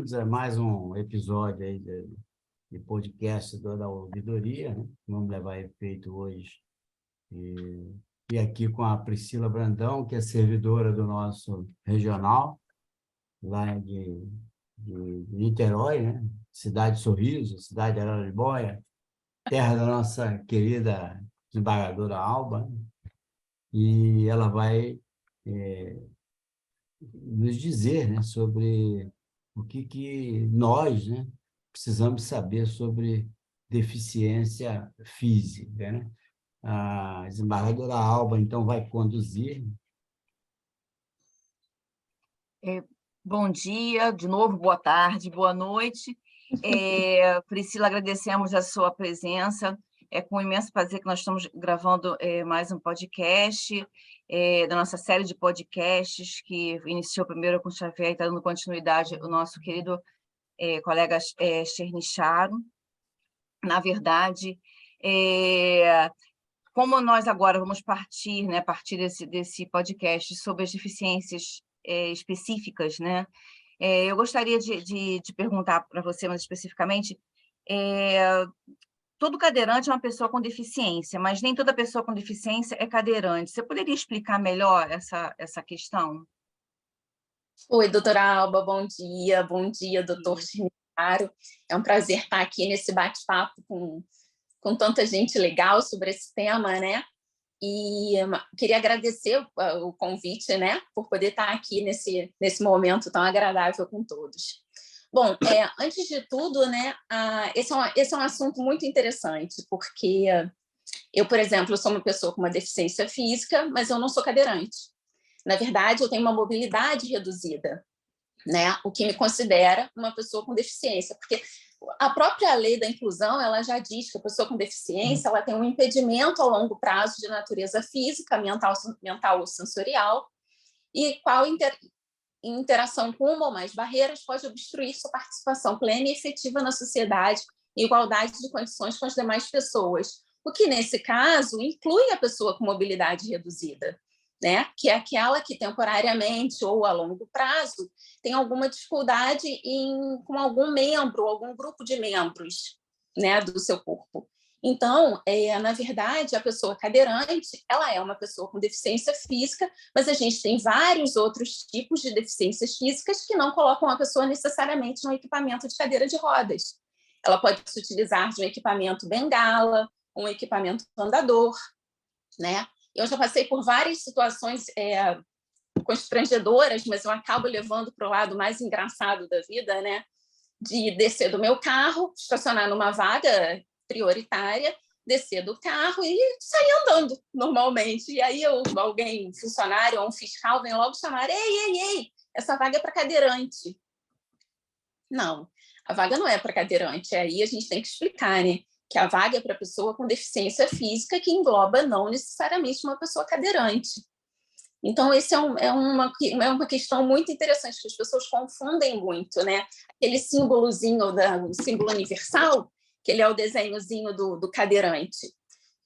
bem-vindos a mais um episódio aí de, de podcast da ouvidoria, né? Vamos levar efeito hoje. E, e aqui com a Priscila Brandão, que é servidora do nosso regional, lá de, de Niterói, né? Cidade Sorriso, cidade de Araribóia, terra da nossa querida desembargadora Alba, né? e ela vai é, nos dizer né, sobre o que, que nós né, precisamos saber sobre deficiência física. Né? A desembargadora Alba, então, vai conduzir. É, bom dia, de novo, boa tarde, boa noite. É, Priscila, agradecemos a sua presença. É com imenso prazer que nós estamos gravando é, mais um podcast é, da nossa série de podcasts que iniciou primeiro com o Xavier e está dando continuidade o nosso querido é, colega é, Chernicharo. Na verdade, é, como nós agora vamos partir, né, partir desse, desse podcast sobre as deficiências específicas, né, eu gostaria de, de, de perguntar para você mais especificamente todo cadeirante é uma pessoa com deficiência, mas nem toda pessoa com deficiência é cadeirante. Você poderia explicar melhor essa, essa questão? Oi, doutora Alba, bom dia. Bom dia, doutor Chimicaro. É um prazer estar aqui nesse bate-papo com, com tanta gente legal sobre esse tema, né? E queria agradecer o, o convite, né, por poder estar aqui nesse, nesse momento tão agradável com todos. Bom, é, antes de tudo, né, uh, esse, é um, esse é um assunto muito interessante, porque eu, por exemplo, sou uma pessoa com uma deficiência física, mas eu não sou cadeirante. Na verdade, eu tenho uma mobilidade reduzida, né, o que me considera uma pessoa com deficiência, porque a própria lei da inclusão ela já diz que a pessoa com deficiência ela tem um impedimento ao longo prazo de natureza física, mental, mental ou sensorial, e qual inter em interação com uma ou mais barreiras, pode obstruir sua participação plena e efetiva na sociedade em igualdade de condições com as demais pessoas, o que, nesse caso, inclui a pessoa com mobilidade reduzida, né? que é aquela que temporariamente ou a longo prazo tem alguma dificuldade em, com algum membro, algum grupo de membros né, do seu corpo. Então, é, na verdade, a pessoa cadeirante, ela é uma pessoa com deficiência física, mas a gente tem vários outros tipos de deficiências físicas que não colocam a pessoa necessariamente no equipamento de cadeira de rodas. Ela pode se utilizar de um equipamento bengala, um equipamento andador, né? Eu já passei por várias situações é, constrangedoras, mas eu acabo levando para o lado mais engraçado da vida, né? De descer do meu carro, estacionar numa vaga prioritária, descer do carro e sair andando normalmente. E aí eu, alguém, funcionário ou um fiscal, vem logo chamar: ei, ei, ei, essa vaga é para cadeirante. Não, a vaga não é para cadeirante. Aí a gente tem que explicar, né? Que a vaga é para pessoa com deficiência física, que engloba não necessariamente uma pessoa cadeirante. Então, esse é, um, é, uma, é uma questão muito interessante, que as pessoas confundem muito, né? Aquele símbolozinho, da, o símbolo universal, que ele é o desenhozinho do, do cadeirante.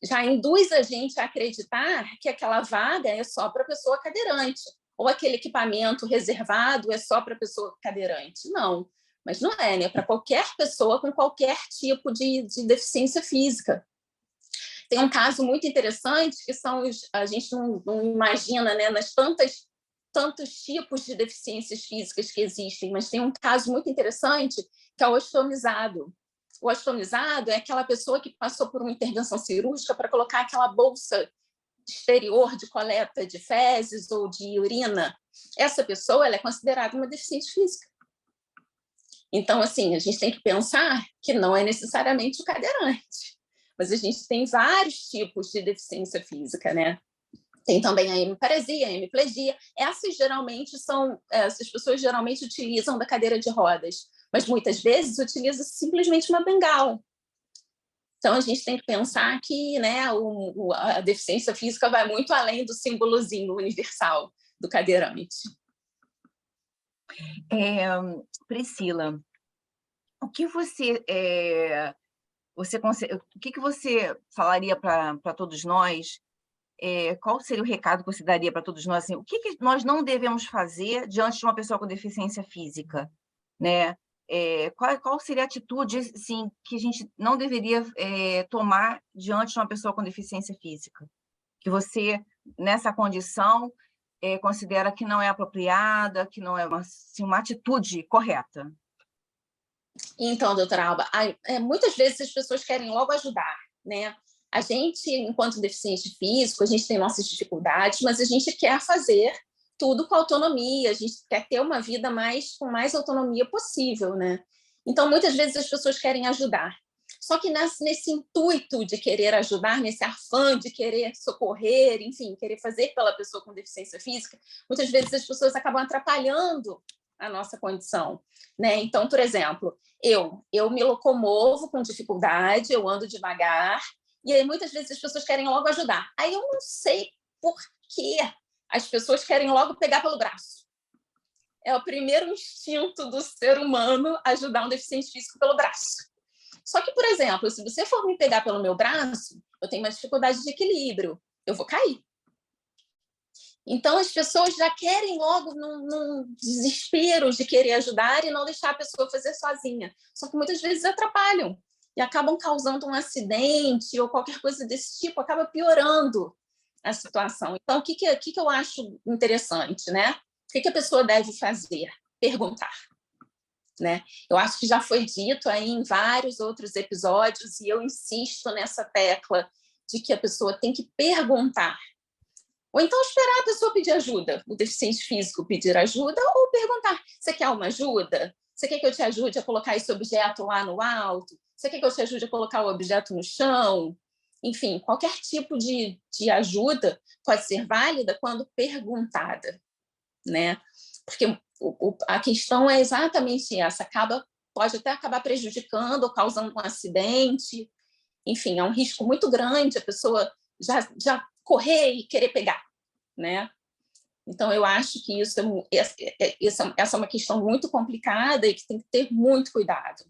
Já induz a gente a acreditar que aquela vaga é só para pessoa cadeirante, ou aquele equipamento reservado é só para pessoa cadeirante. Não, mas não é, né? Para qualquer pessoa com qualquer tipo de, de deficiência física. Tem um caso muito interessante que são os, a gente não, não imagina, né, nas tantas tantos tipos de deficiências físicas que existem, mas tem um caso muito interessante que é o ostomizado. O astomizado é aquela pessoa que passou por uma intervenção cirúrgica para colocar aquela bolsa exterior de coleta de fezes ou de urina. Essa pessoa é considerada uma deficiente física. Então, assim, a gente tem que pensar que não é necessariamente o cadeirante, mas a gente tem vários tipos de deficiência física, né? Tem também a hemiparesia, a hemiplegia. Essas geralmente são, essas pessoas geralmente utilizam da cadeira de rodas mas muitas vezes utiliza simplesmente uma bengala. Então, a gente tem que pensar que né, o, a deficiência física vai muito além do símbolozinho universal do cadeirante. É, Priscila, o que você, é, você o que, que você falaria para todos nós? É, qual seria o recado que você daria para todos nós? Assim, o que, que nós não devemos fazer diante de uma pessoa com deficiência física? Né? É, qual, qual seria a atitude assim, que a gente não deveria é, tomar diante de uma pessoa com deficiência física? Que você, nessa condição, é, considera que não é apropriada, que não é uma, assim, uma atitude correta? Então, doutora Alba, é, muitas vezes as pessoas querem logo ajudar, né? A gente, enquanto deficiente físico, a gente tem nossas dificuldades, mas a gente quer fazer tudo com autonomia, a gente quer ter uma vida mais com mais autonomia possível, né? Então, muitas vezes as pessoas querem ajudar. Só que nesse, nesse intuito de querer ajudar, nesse afã de querer socorrer, enfim, querer fazer pela pessoa com deficiência física, muitas vezes as pessoas acabam atrapalhando a nossa condição, né? Então, por exemplo, eu eu me locomovo com dificuldade, eu ando devagar, e aí muitas vezes as pessoas querem logo ajudar. Aí eu não sei por quê as pessoas querem logo pegar pelo braço. É o primeiro instinto do ser humano ajudar um deficiente físico pelo braço. Só que, por exemplo, se você for me pegar pelo meu braço, eu tenho uma dificuldade de equilíbrio, eu vou cair. Então, as pessoas já querem logo num, num, desespero de querer ajudar e não deixar a pessoa fazer sozinha. Só que muitas vezes atrapalham e acabam causando um acidente ou qualquer coisa desse tipo, acaba piorando a situação. Então, o que, que, que, que eu acho interessante, né? O que, que a pessoa deve fazer? Perguntar. Né? Eu acho que já foi dito aí em vários outros episódios, e eu insisto nessa tecla de que a pessoa tem que perguntar. Ou então esperar a pessoa pedir ajuda, o deficiente físico pedir ajuda, ou perguntar: você quer uma ajuda? Você quer que eu te ajude a colocar esse objeto lá no alto? Você quer que eu te ajude a colocar o objeto no chão? Enfim, qualquer tipo de, de ajuda pode ser válida quando perguntada, né? Porque o, o, a questão é exatamente essa, acaba, pode até acabar prejudicando ou causando um acidente, enfim, é um risco muito grande a pessoa já, já correr e querer pegar, né? Então, eu acho que isso é, é, é, essa é uma questão muito complicada e que tem que ter muito cuidado.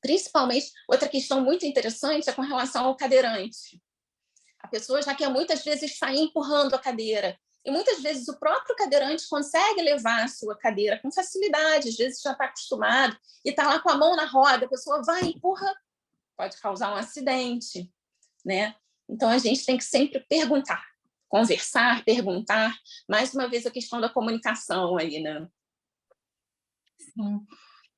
Principalmente, outra questão muito interessante é com relação ao cadeirante. A pessoa já quer muitas vezes sair empurrando a cadeira. E muitas vezes o próprio cadeirante consegue levar a sua cadeira com facilidade, às vezes já está acostumado, e está lá com a mão na roda, a pessoa vai, empurra, pode causar um acidente. Né? Então, a gente tem que sempre perguntar, conversar, perguntar. Mais uma vez, a questão da comunicação aí, né? Sim.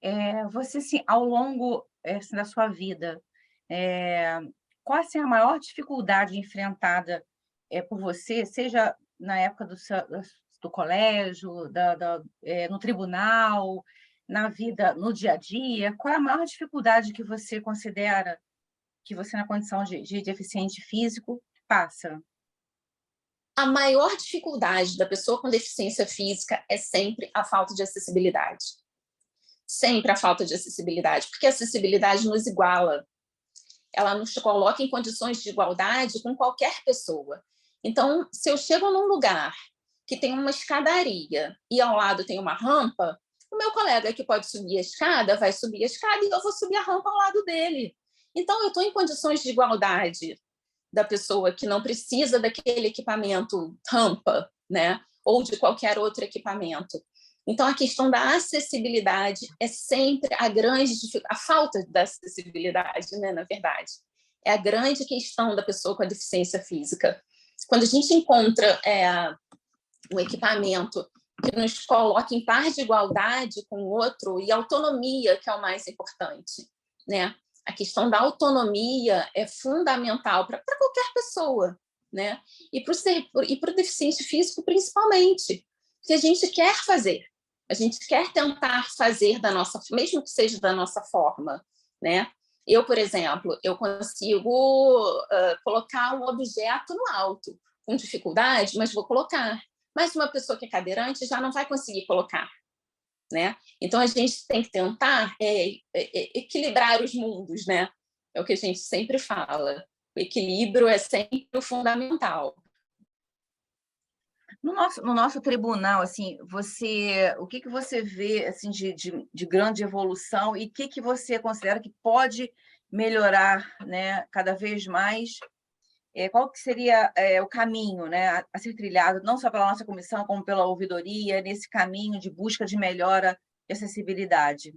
É, você, assim, ao longo assim, da sua vida, é, qual assim, a maior dificuldade enfrentada é, por você, seja na época do, do colégio, da, da é, no tribunal, na vida, no dia a dia? Qual é a maior dificuldade que você considera que você, na condição de, de deficiente físico, passa? A maior dificuldade da pessoa com deficiência física é sempre a falta de acessibilidade sempre a falta de acessibilidade, porque a acessibilidade nos iguala, ela nos coloca em condições de igualdade com qualquer pessoa. Então, se eu chego num lugar que tem uma escadaria e ao lado tem uma rampa, o meu colega que pode subir a escada vai subir a escada e eu vou subir a rampa ao lado dele. Então, eu estou em condições de igualdade da pessoa que não precisa daquele equipamento rampa, né? Ou de qualquer outro equipamento. Então, a questão da acessibilidade é sempre a grande a falta da acessibilidade, né, na verdade, é a grande questão da pessoa com a deficiência física. Quando a gente encontra é, um equipamento que nos coloca em par de igualdade com o outro e autonomia, que é o mais importante, né? A questão da autonomia é fundamental para qualquer pessoa, né? E para o deficiente físico, principalmente, que a gente quer fazer. A gente quer tentar fazer da nossa, mesmo que seja da nossa forma, né? Eu, por exemplo, eu consigo uh, colocar um objeto no alto com dificuldade, mas vou colocar. Mas uma pessoa que é cadeirante já não vai conseguir colocar, né? Então a gente tem que tentar é, é, é equilibrar os mundos, né? É o que a gente sempre fala. O equilíbrio é sempre o fundamental. No nosso, no nosso tribunal, assim, você, o que, que você vê assim de, de, de grande evolução e o que, que você considera que pode melhorar, né, cada vez mais? É, qual que seria é, o caminho, né, a, ser trilhado não só pela nossa comissão como pela ouvidoria nesse caminho de busca de melhora de acessibilidade?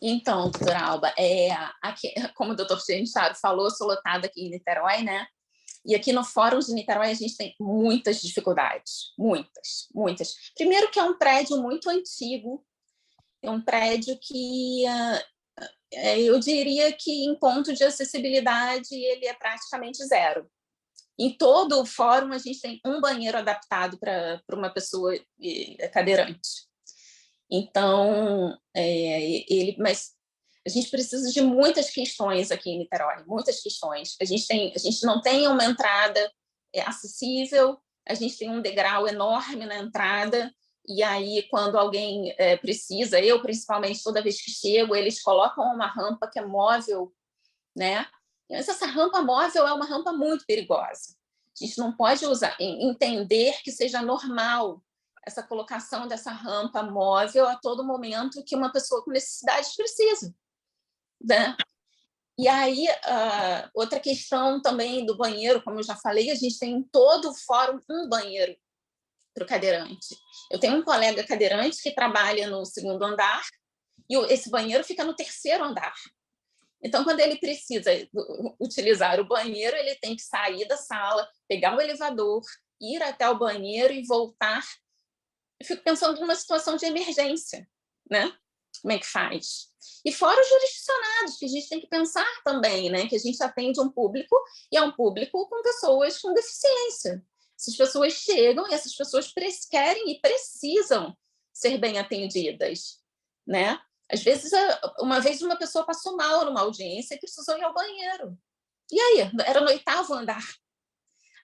Então, doutora Alba, é, aqui, como o doutor Gentaro falou, sou lotada aqui em Niterói, né? E aqui no Fórum de Niterói a gente tem muitas dificuldades, muitas, muitas. Primeiro que é um prédio muito antigo, é um prédio que uh, eu diria que em ponto de acessibilidade ele é praticamente zero. Em todo o fórum a gente tem um banheiro adaptado para uma pessoa cadeirante. Então, é, ele, mas a gente precisa de muitas questões aqui em Niterói, muitas questões. A gente, tem, a gente não tem uma entrada é, acessível, a gente tem um degrau enorme na entrada, e aí, quando alguém é, precisa, eu principalmente, toda vez que chego, eles colocam uma rampa que é móvel, né? Mas essa rampa móvel é uma rampa muito perigosa. A gente não pode usar, entender que seja normal essa colocação dessa rampa móvel a todo momento que uma pessoa com necessidade precisa né? E aí, uh, outra questão também do banheiro, como eu já falei, a gente tem em todo o fórum um banheiro para o cadeirante. Eu tenho um colega cadeirante que trabalha no segundo andar e esse banheiro fica no terceiro andar. Então, quando ele precisa utilizar o banheiro, ele tem que sair da sala, pegar o elevador, ir até o banheiro e voltar. Eu fico pensando numa situação de emergência, né? Como é que faz? E fora os jurisdicionados, que a gente tem que pensar também, né? Que a gente atende um público e é um público com pessoas com deficiência. Essas pessoas chegam e essas pessoas querem e precisam ser bem atendidas, né? Às vezes, uma vez uma pessoa passou mal numa audiência e precisou ir ao banheiro. E aí? Era no oitavo andar.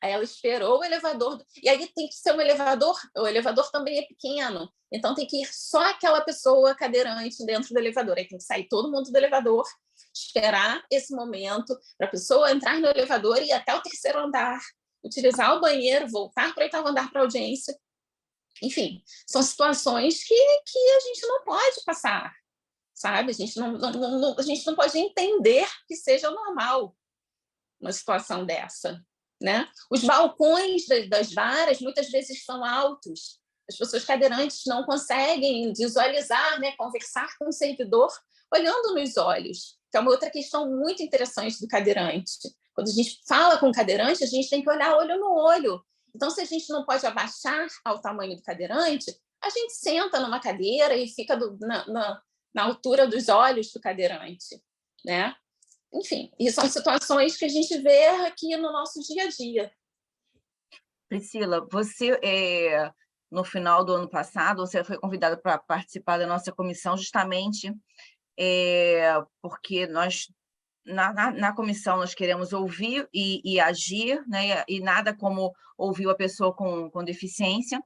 Ela esperou o elevador. E aí tem que ser um elevador, o elevador também é pequeno. Então tem que ir só aquela pessoa cadeirante dentro do elevador. Aí tem que sair todo mundo do elevador, esperar esse momento para a pessoa entrar no elevador e ir até o terceiro andar, utilizar o banheiro, voltar para o oitavo andar para audiência. Enfim, são situações que, que a gente não pode passar, sabe? A gente não, não, não, a gente não pode entender que seja normal uma situação dessa. Né? Os balcões das varas muitas vezes são altos. As pessoas cadeirantes não conseguem visualizar, né, conversar com o servidor olhando nos olhos, que é uma outra questão muito interessante do cadeirante. Quando a gente fala com o cadeirante, a gente tem que olhar olho no olho. Então, se a gente não pode abaixar ao tamanho do cadeirante, a gente senta numa cadeira e fica do, na, na, na altura dos olhos do cadeirante. Né? Enfim, e são situações que a gente vê aqui no nosso dia a dia. Priscila, você, é, no final do ano passado, você foi convidada para participar da nossa comissão justamente é, porque nós, na, na, na, comissão, nós queremos ouvir e, e, agir, né? e nada como ouvir a pessoa com, com deficiência.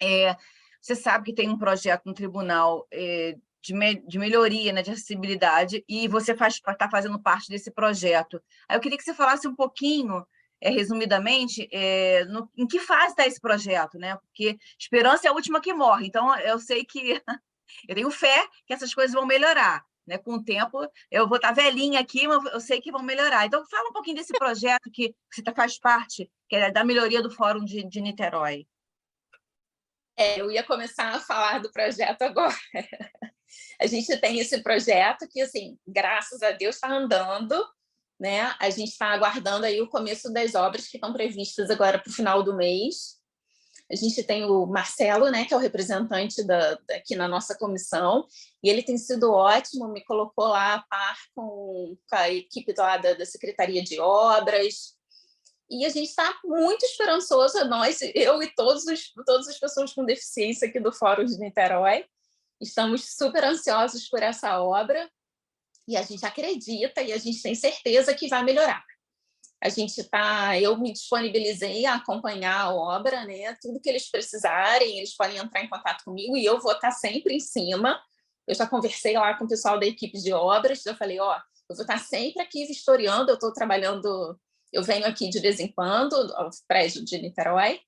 É, você sabe que tem um projeto no tribunal é, de, me, de melhoria, né, de acessibilidade, e você está fazendo parte desse projeto. Aí eu queria que você falasse um pouquinho, é, resumidamente, é, no, em que fase está esse projeto, né? Porque esperança é a última que morre, então eu sei que eu tenho fé que essas coisas vão melhorar. Né, com o tempo, eu vou estar tá velhinha aqui, mas eu sei que vão melhorar. Então, fala um pouquinho desse projeto que você tá, faz parte, que é da melhoria do Fórum de, de Niterói. É, eu ia começar a falar do projeto agora. A gente tem esse projeto que, assim, graças a Deus, está andando, né? A gente está aguardando aí o começo das obras que estão previstas agora para o final do mês. A gente tem o Marcelo, né, que é o representante da, aqui na nossa comissão, e ele tem sido ótimo, me colocou lá a par com, com a equipe lá da, da Secretaria de Obras, e a gente está muito esperançoso, nós, eu e todos os, todas as pessoas com deficiência aqui do Fórum de Niterói, Estamos super ansiosos por essa obra e a gente acredita e a gente tem certeza que vai melhorar. A gente está, eu me disponibilizei a acompanhar a obra, né? Tudo que eles precisarem, eles podem entrar em contato comigo e eu vou estar sempre em cima. Eu já conversei lá com o pessoal da equipe de obras, já falei, ó, eu vou estar sempre aqui vistoriando, eu estou trabalhando, eu venho aqui de vez em quando, ao prédio de Niterói,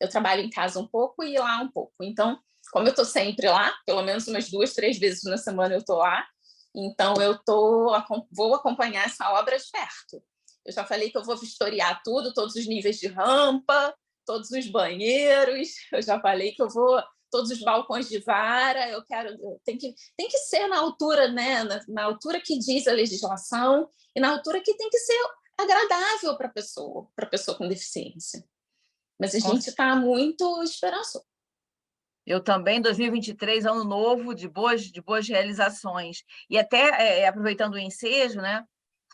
eu trabalho em casa um pouco e lá um pouco. Então, como eu estou sempre lá, pelo menos umas duas, três vezes na semana eu estou lá, então eu tô, vou acompanhar essa obra de perto. Eu já falei que eu vou vistoriar tudo, todos os níveis de rampa, todos os banheiros, eu já falei que eu vou todos os balcões de vara, eu quero, tem que, tem que ser na altura, né, na, na altura que diz a legislação e na altura que tem que ser agradável para a pessoa, para a pessoa com deficiência. Mas a gente está muito esperançoso. Eu também, 2023, ano novo, de boas, de boas realizações. E até, é, aproveitando o ensejo, né,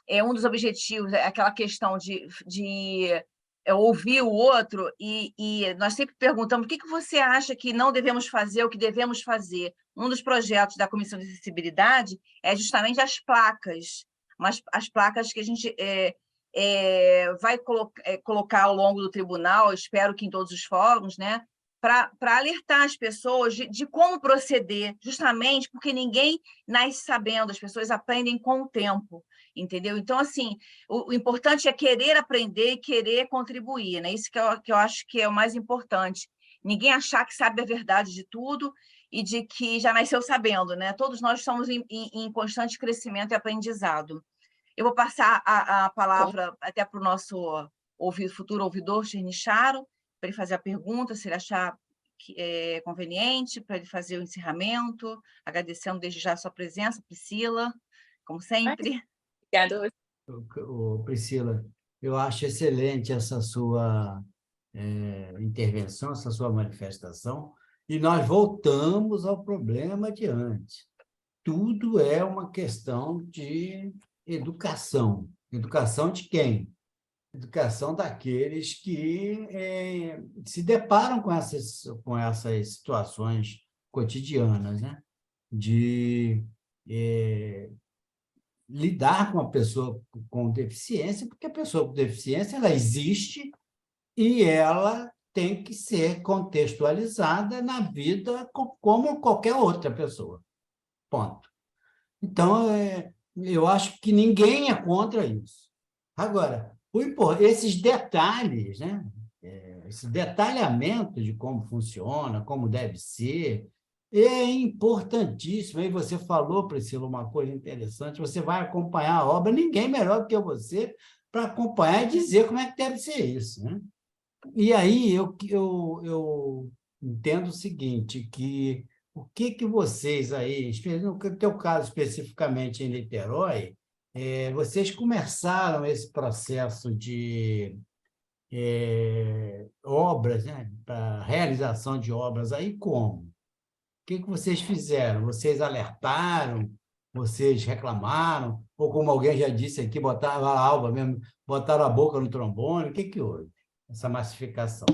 é um dos objetivos, é aquela questão de, de é, ouvir o outro, e, e, nós sempre perguntamos o que, que você acha que não devemos fazer, o que devemos fazer. Um dos projetos da Comissão de Acessibilidade é justamente as placas, mas as placas que a gente é, é, vai colo é, colocar ao longo do tribunal, espero que em todos os fóruns, né, para alertar as pessoas de, de, como proceder, justamente porque ninguém nasce sabendo, as pessoas aprendem com o tempo, entendeu? Então, assim, o, o importante é querer aprender e querer contribuir, né? Isso que eu, que eu acho que é o mais importante. Ninguém achar que sabe a verdade de tudo e de que já nasceu sabendo, né? Todos nós estamos em, em, em constante crescimento e aprendizado. Eu vou passar a, a palavra Bom. até para o nosso ouvi, futuro ouvidor, Chernicharo, para ele fazer a pergunta, se ele achar que é conveniente, para ele fazer o encerramento, agradecendo desde já a sua presença, Priscila, como sempre. Obrigada. Priscila, eu acho excelente essa sua é, intervenção, essa sua manifestação, e nós voltamos ao problema de antes. Tudo é uma questão de educação. Educação de quem? Educação daqueles que é, se deparam com essas, com essas situações cotidianas, né? de é, lidar com a pessoa com deficiência, porque a pessoa com deficiência ela existe e ela tem que ser contextualizada na vida como qualquer outra pessoa. Ponto. Então, é, eu acho que ninguém é contra isso. Agora, esses detalhes, né? É, esse detalhamento de como funciona, como deve ser, é importantíssimo. Aí você falou, Priscila, uma coisa interessante: você vai acompanhar a obra, ninguém melhor do que você para acompanhar e dizer como é que deve ser isso. Né? E aí eu, eu, eu entendo o seguinte, que o que, que vocês aí, no teu caso especificamente em Niterói, é, vocês começaram esse processo de é, obras, né, para realização de obras aí como? O que, que vocês fizeram? Vocês alertaram? Vocês reclamaram? Ou como alguém já disse aqui, botaram a alba mesmo, botaram a boca no trombone? O que, que houve? Essa massificação.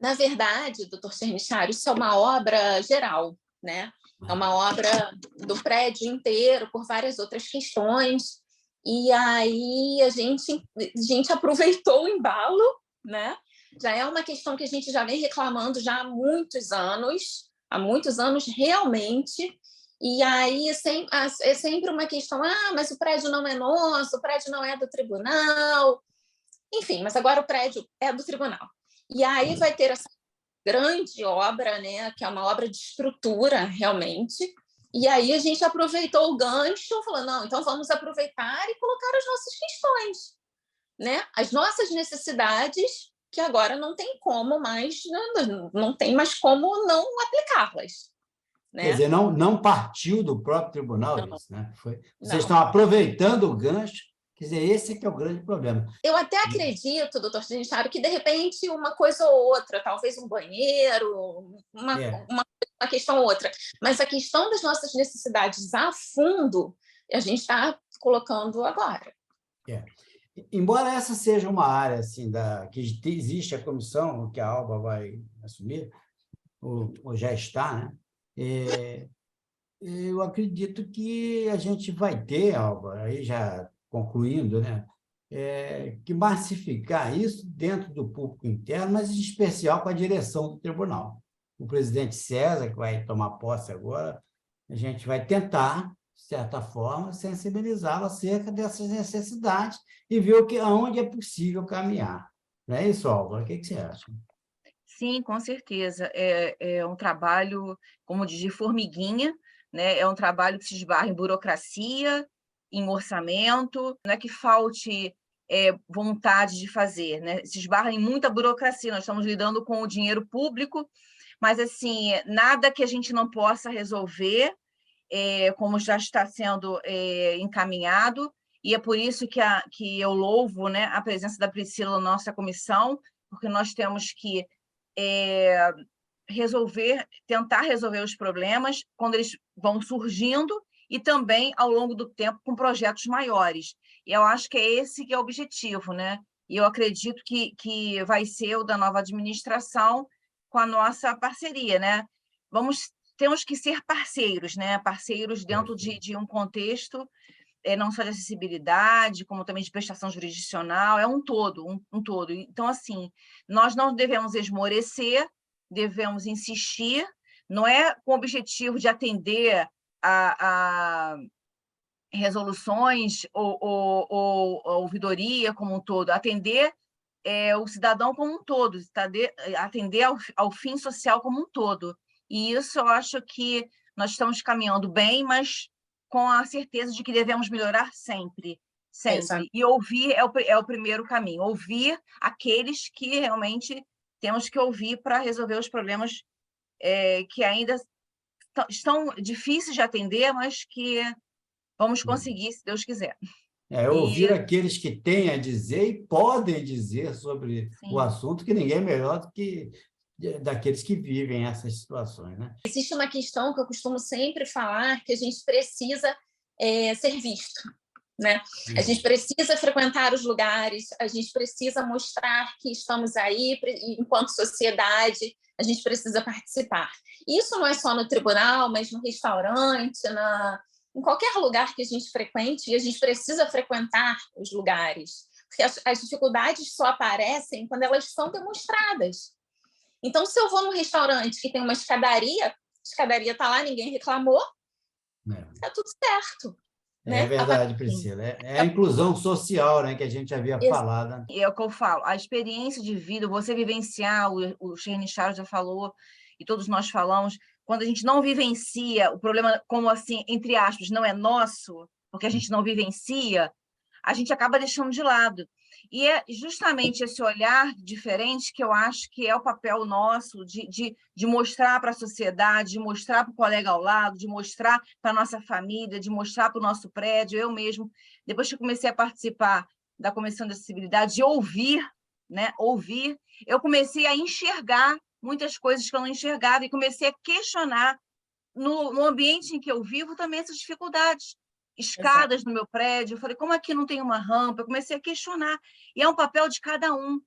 Na verdade, doutor Chernichário, isso é uma obra geral, né? É uma obra do prédio inteiro, por várias outras questões. E aí a gente, a gente aproveitou o embalo, né? Já é uma questão que a gente já vem reclamando já há muitos anos, há muitos anos realmente. E aí é sempre, é sempre uma questão: ah, mas o prédio não é nosso, o prédio não é do tribunal. Enfim, mas agora o prédio é do tribunal. E aí vai ter essa grande obra, né, que é uma obra de estrutura realmente. E aí a gente aproveitou o gancho, falou: não, então vamos aproveitar e colocar as nossas questões, né? As nossas necessidades, que agora não tem como mais, não, não tem mais como não aplicá-las. Né? Quer dizer, não, não partiu do próprio tribunal não. isso, né? Foi, vocês não. estão aproveitando o gancho Quer dizer, esse é que é o grande problema. Eu até acredito, doutor Genicharo, que de repente uma coisa ou outra, talvez um banheiro, uma, é. uma, uma questão ou outra, mas a questão das nossas necessidades a fundo, a gente está colocando agora. É. Embora essa seja uma área assim, da, que existe a comissão que a Alba vai assumir, ou, ou já está, né? É, eu acredito que a gente vai ter, Alba, aí já concluindo, né, é, que massificar isso dentro do público interno, mas em especial com a direção do tribunal. O presidente César, que vai tomar posse agora, a gente vai tentar, de certa forma, sensibilizá-lo acerca dessas necessidades e ver o que, aonde é possível caminhar. Não é isso, Álvaro? O que, que você acha? Sim, com certeza. É, é um trabalho, como diz, de formiguinha, né? é um trabalho que se esbarra em burocracia, em orçamento, não é que falte é, vontade de fazer, né? se esbarra em muita burocracia, nós estamos lidando com o dinheiro público, mas assim, nada que a gente não possa resolver, é, como já está sendo é, encaminhado, e é por isso que, a, que eu louvo né, a presença da Priscila na nossa comissão, porque nós temos que é, resolver, tentar resolver os problemas quando eles vão surgindo e também ao longo do tempo com projetos maiores. E eu acho que é esse que é o objetivo, né? E eu acredito que, que vai ser o da nova administração com a nossa parceria, né? Vamos temos que ser parceiros, né? Parceiros dentro de, de um contexto é, não só de acessibilidade, como também de prestação jurisdicional, é um todo, um, um todo. Então, assim, nós não devemos esmorecer, devemos insistir, não é com o objetivo de atender a, a resoluções ou, ou, ou, ou, ouvidoria como um todo, atender é, o cidadão como um todo, atender ao, ao fim social como um todo. E isso eu acho que nós estamos caminhando bem, mas com a certeza de que devemos melhorar sempre, sempre. Exato. E ouvir é o, é o primeiro caminho, ouvir aqueles que realmente temos que ouvir para resolver os problemas é, que ainda estão difíceis de atender, mas que vamos uhum. conseguir, se Deus quiser. É, ouvir e... aqueles que têm a dizer e podem dizer sobre Sim. o assunto, que ninguém é melhor do que daqueles que vivem essas situações. Né? Existe uma questão que eu costumo sempre falar, que a gente precisa é, ser visto. Né? A gente precisa frequentar os lugares, a gente precisa mostrar que estamos aí enquanto sociedade, a gente precisa participar. Isso não é só no tribunal, mas no restaurante, na, em qualquer lugar que a gente frequente, e a gente precisa frequentar os lugares. Porque as, as dificuldades só aparecem quando elas são demonstradas. Então, se eu vou num restaurante que tem uma escadaria, a escadaria está lá, ninguém reclamou, está é. tudo certo. É né? verdade, Priscila. É, é, a inclusão social né, que a gente havia Exato. falado. Né? É o que eu falo, a experiência de vida, você vivenciar, o, o Shane Charles já falou, e todos nós falamos, quando a gente não vivencia o problema, como assim, entre aspas, não é nosso, porque a gente não vivencia, a gente acaba deixando de lado. E é justamente esse olhar diferente que eu acho que é o papel nosso de, de, de mostrar para a sociedade, de mostrar para o colega ao lado, de mostrar para a nossa família, de mostrar para o nosso prédio. Eu mesmo, depois que comecei a participar da Comissão de Acessibilidade, de ouvir, né, ouvir, eu comecei a enxergar muitas coisas que eu não enxergava e comecei a questionar no, no ambiente em que eu vivo também essas dificuldades escadas Exato. no meu prédio. Eu falei, como aqui não tem uma rampa? Eu comecei a questionar. E é um papel de cada um.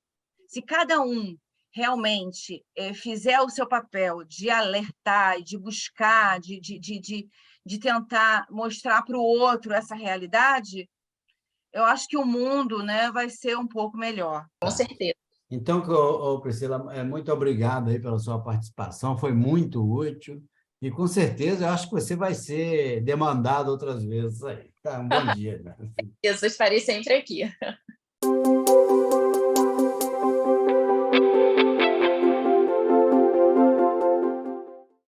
Se cada um realmente é, fizer o seu papel de alertar, de buscar, de, de, de, de, de tentar mostrar para o outro essa realidade, eu acho que o mundo né, vai ser um pouco melhor. Com certeza. Então, Priscila, é, muito obrigado aí pela sua participação, foi muito útil. E com certeza eu acho que você vai ser demandado outras vezes aí. Tá, um bom dia. Né? Eu estarei sempre aqui.